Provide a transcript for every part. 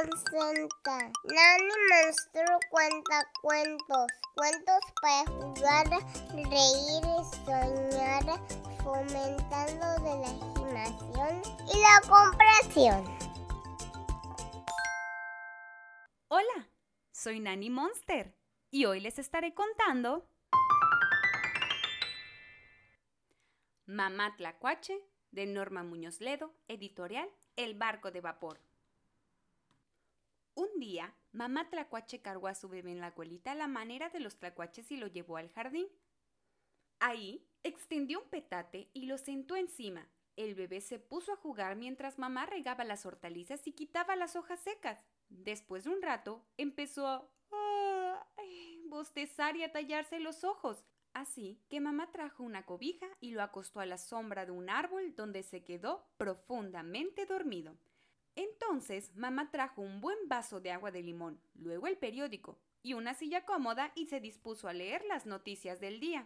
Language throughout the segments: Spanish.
Nani Monstruo cuenta cuentos. Cuentos para jugar, reír y soñar, fomentando de la imaginación y la comprensión. Hola, soy Nani Monster y hoy les estaré contando Mamá Tlacuache de Norma Muñoz Ledo, editorial El barco de vapor. Un día, mamá tlacuache cargó a su bebé en la colita a la manera de los tlacuaches y lo llevó al jardín. Ahí extendió un petate y lo sentó encima. El bebé se puso a jugar mientras mamá regaba las hortalizas y quitaba las hojas secas. Después de un rato, empezó a bostezar y a tallarse los ojos. Así que mamá trajo una cobija y lo acostó a la sombra de un árbol donde se quedó profundamente dormido. Entonces mamá trajo un buen vaso de agua de limón, luego el periódico y una silla cómoda y se dispuso a leer las noticias del día.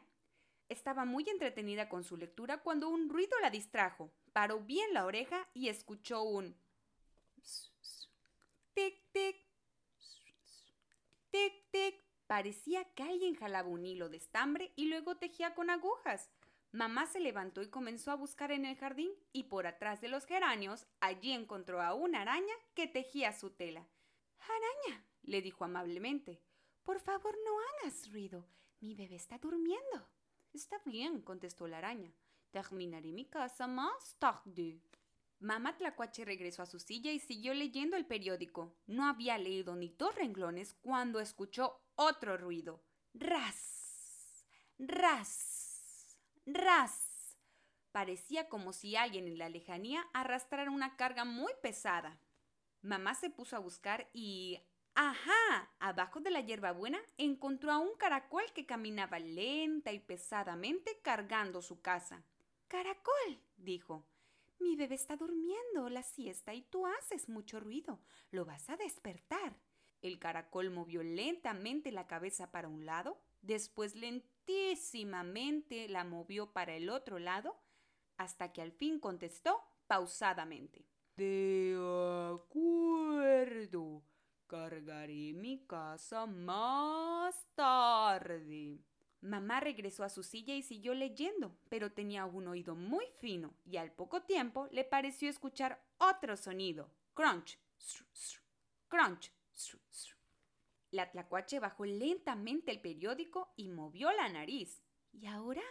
Estaba muy entretenida con su lectura cuando un ruido la distrajo. Paró bien la oreja y escuchó un tic tic tic tic. Parecía que alguien jalaba un hilo de estambre y luego tejía con agujas. Mamá se levantó y comenzó a buscar en el jardín y por atrás de los geranios allí encontró a una araña que tejía su tela. Araña, le dijo amablemente, por favor no hagas ruido. Mi bebé está durmiendo. Está bien, contestó la araña. Terminaré mi casa más tarde. Mamá Tlacuache regresó a su silla y siguió leyendo el periódico. No había leído ni dos renglones cuando escuchó otro ruido. Ras. Ras ras. Parecía como si alguien en la lejanía arrastrara una carga muy pesada. Mamá se puso a buscar y... ¡Ajá! Abajo de la hierbabuena encontró a un caracol que caminaba lenta y pesadamente cargando su casa. Caracol, dijo. Mi bebé está durmiendo la siesta y tú haces mucho ruido. Lo vas a despertar. El caracol movió lentamente la cabeza para un lado, después lentamente la movió para el otro lado hasta que al fin contestó pausadamente. De acuerdo, cargaré mi casa más tarde. Mamá regresó a su silla y siguió leyendo, pero tenía un oído muy fino y al poco tiempo le pareció escuchar otro sonido. Crunch, crunch, la tlacuache bajó lentamente el periódico y movió la nariz. ¿Y ahora?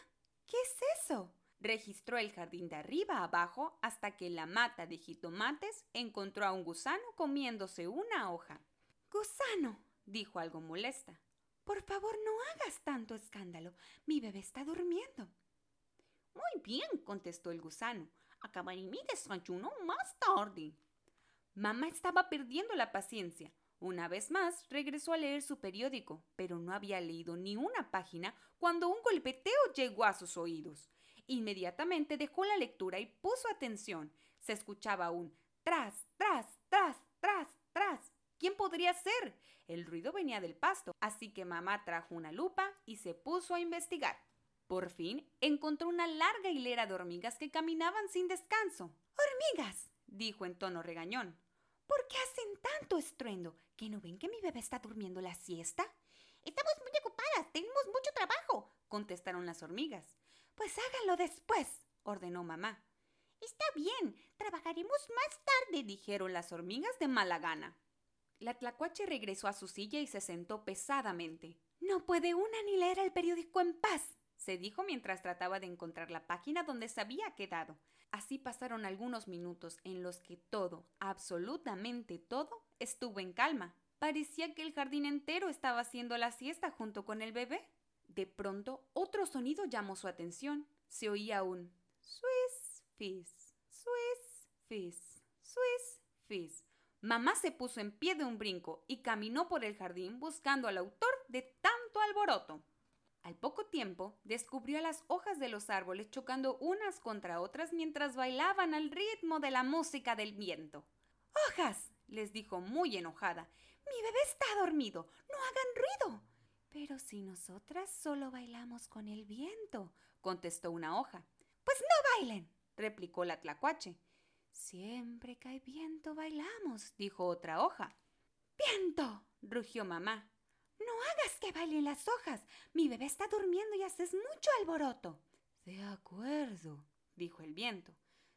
¿Qué es eso? Registró el jardín de arriba abajo hasta que la mata de jitomates encontró a un gusano comiéndose una hoja. Gusano, dijo algo molesta. Por favor, no hagas tanto escándalo. Mi bebé está durmiendo. Muy bien, contestó el gusano. Acabaré mi desayuno más tarde. Mamá estaba perdiendo la paciencia. Una vez más, regresó a leer su periódico, pero no había leído ni una página cuando un golpeteo llegó a sus oídos. Inmediatamente dejó la lectura y puso atención. Se escuchaba un tras, tras, tras, tras, tras. ¿Quién podría ser? El ruido venía del pasto, así que mamá trajo una lupa y se puso a investigar. Por fin encontró una larga hilera de hormigas que caminaban sin descanso. ¡Hormigas! dijo en tono regañón. ¿Por qué hacen tanto estruendo? ¿Que no ven que mi bebé está durmiendo la siesta? Estamos muy ocupadas, tenemos mucho trabajo, contestaron las hormigas. Pues háganlo después, ordenó mamá. Está bien, trabajaremos más tarde, dijeron las hormigas de mala gana. La tlacuache regresó a su silla y se sentó pesadamente. No puede una ni leer el periódico en paz, se dijo mientras trataba de encontrar la página donde se había quedado. Así pasaron algunos minutos en los que todo, absolutamente todo, estuvo en calma. Parecía que el jardín entero estaba haciendo la siesta junto con el bebé. De pronto, otro sonido llamó su atención. Se oía un Swiss, fizz, Swiss, fizz, Swiss, fizz. Mamá se puso en pie de un brinco y caminó por el jardín buscando al autor de tanto alboroto. Al poco tiempo, descubrió las hojas de los árboles chocando unas contra otras mientras bailaban al ritmo de la música del viento. ¡Hojas! les dijo muy enojada. Mi bebé está dormido. No hagan ruido. Pero si nosotras solo bailamos con el viento, contestó una hoja. Pues no bailen, replicó la tlacuache. Siempre que hay viento bailamos, dijo otra hoja. ¡Viento! rugió mamá. No hagas que bailen las hojas. Mi bebé está durmiendo y haces mucho alboroto. De acuerdo, dijo el viento.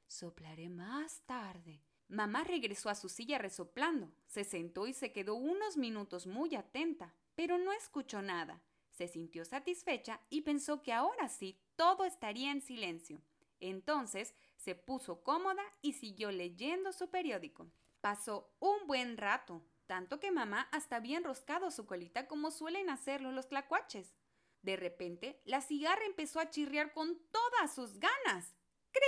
Soplaré más tarde. Mamá regresó a su silla resoplando. Se sentó y se quedó unos minutos muy atenta, pero no escuchó nada. Se sintió satisfecha y pensó que ahora sí todo estaría en silencio. Entonces se puso cómoda y siguió leyendo su periódico. Pasó un buen rato, tanto que mamá hasta había enroscado su colita como suelen hacerlo los tlacuaches. De repente, la cigarra empezó a chirriar con todas sus ganas. ¡Cri!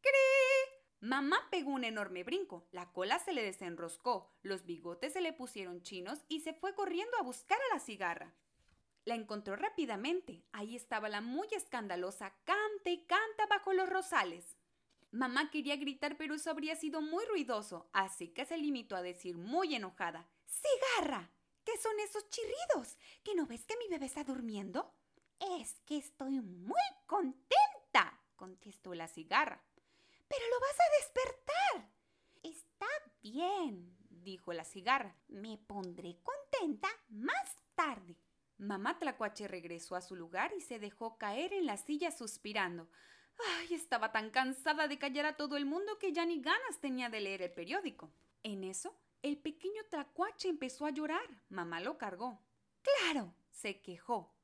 ¡Cri! Mamá pegó un enorme brinco, la cola se le desenroscó, los bigotes se le pusieron chinos y se fue corriendo a buscar a la cigarra. La encontró rápidamente. Ahí estaba la muy escandalosa canta y canta bajo los rosales. Mamá quería gritar, pero eso habría sido muy ruidoso, así que se limitó a decir muy enojada: ¡Cigarra! ¿Qué son esos chirridos? ¿Que no ves que mi bebé está durmiendo? Es que estoy muy contenta, contestó la cigarra. Pero lo vas a despertar. Está bien, dijo la cigarra. Me pondré contenta más tarde. Mamá Tlacuache regresó a su lugar y se dejó caer en la silla suspirando. Ay, estaba tan cansada de callar a todo el mundo que ya ni ganas tenía de leer el periódico. En eso, el pequeño Tlacuache empezó a llorar. Mamá lo cargó. Claro, se quejó.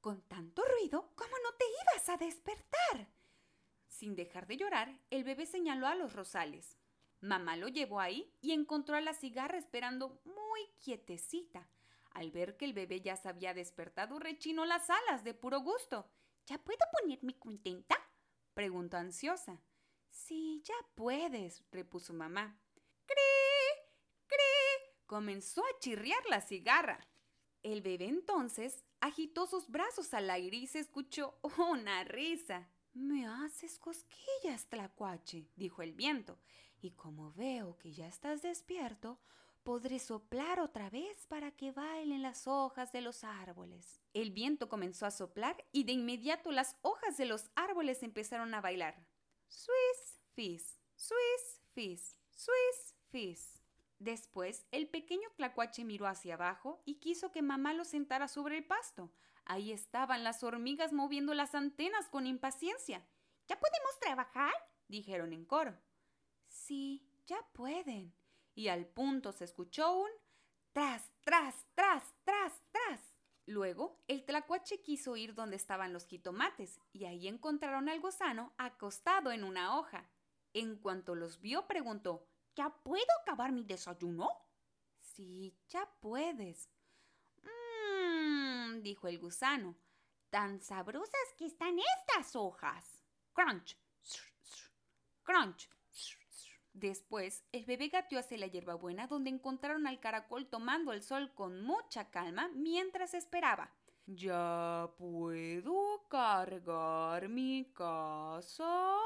Con tanto ruido, ¿cómo no te ibas a despertar? Sin dejar de llorar, el bebé señaló a los rosales. Mamá lo llevó ahí y encontró a la cigarra esperando muy quietecita. Al ver que el bebé ya se había despertado, rechinó las alas de puro gusto. ¿Ya puedo ponerme contenta? Preguntó ansiosa. Sí, ya puedes, repuso mamá. ¡Cri! ¡Cri! comenzó a chirriar la cigarra. El bebé entonces agitó sus brazos al aire y se escuchó una risa. Me haces cosquillas, tlacuache, dijo el viento, y como veo que ya estás despierto, podré soplar otra vez para que bailen las hojas de los árboles. El viento comenzó a soplar y de inmediato las hojas de los árboles empezaron a bailar. Swiss, fizz, swiss, fizz, swiss, fizz. Después, el pequeño tlacuache miró hacia abajo y quiso que mamá lo sentara sobre el pasto. Ahí estaban las hormigas moviendo las antenas con impaciencia. ¿Ya podemos trabajar? dijeron en coro. Sí, ya pueden, y al punto se escuchó un tras, tras, tras, tras, tras. Luego, el tlacuache quiso ir donde estaban los jitomates y ahí encontraron al gusano acostado en una hoja. En cuanto los vio, preguntó, ¿Ya puedo acabar mi desayuno? Sí, ya puedes. Mmm, dijo el gusano, tan sabrosas que están estas hojas. Crunch, crunch, Después, el bebé gateó hacia la hierbabuena donde encontraron al caracol tomando el sol con mucha calma mientras esperaba. ¿Ya puedo cargar mi casa?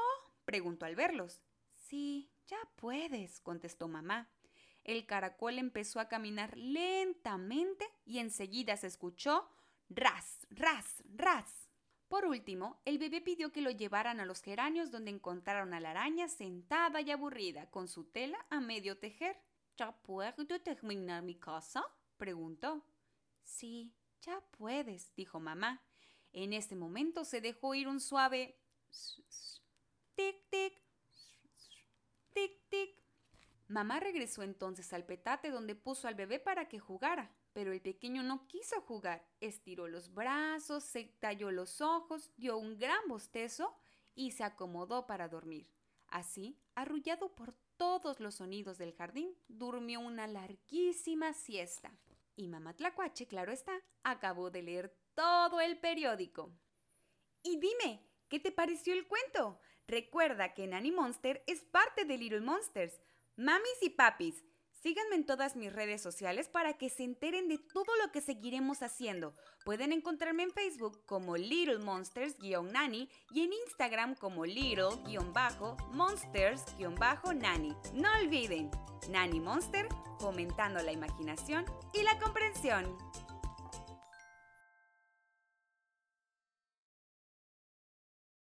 preguntó al verlos. Sí, ya puedes, contestó mamá. El caracol empezó a caminar lentamente y enseguida se escuchó ras, ras, ras. Por último, el bebé pidió que lo llevaran a los geranios donde encontraron a la araña sentada y aburrida, con su tela a medio tejer. ¿Ya puedo terminar mi casa? preguntó. Sí, ya puedes, dijo mamá. En ese momento se dejó ir un suave tic tic tic tic. Mamá regresó entonces al petate donde puso al bebé para que jugara. Pero el pequeño no quiso jugar. Estiró los brazos, se talló los ojos, dio un gran bostezo y se acomodó para dormir. Así, arrullado por todos los sonidos del jardín, durmió una larguísima siesta. Y mamá Tlacuache, claro está, acabó de leer todo el periódico. Y dime, ¿qué te pareció el cuento? Recuerda que Nanny Monster es parte de Little Monsters. Mamis y papis, Síganme en todas mis redes sociales para que se enteren de todo lo que seguiremos haciendo. Pueden encontrarme en Facebook como Little Monsters-Nanny y en Instagram como Little-Monsters-Nanny. No olviden, Nanny Monster fomentando la imaginación y la comprensión.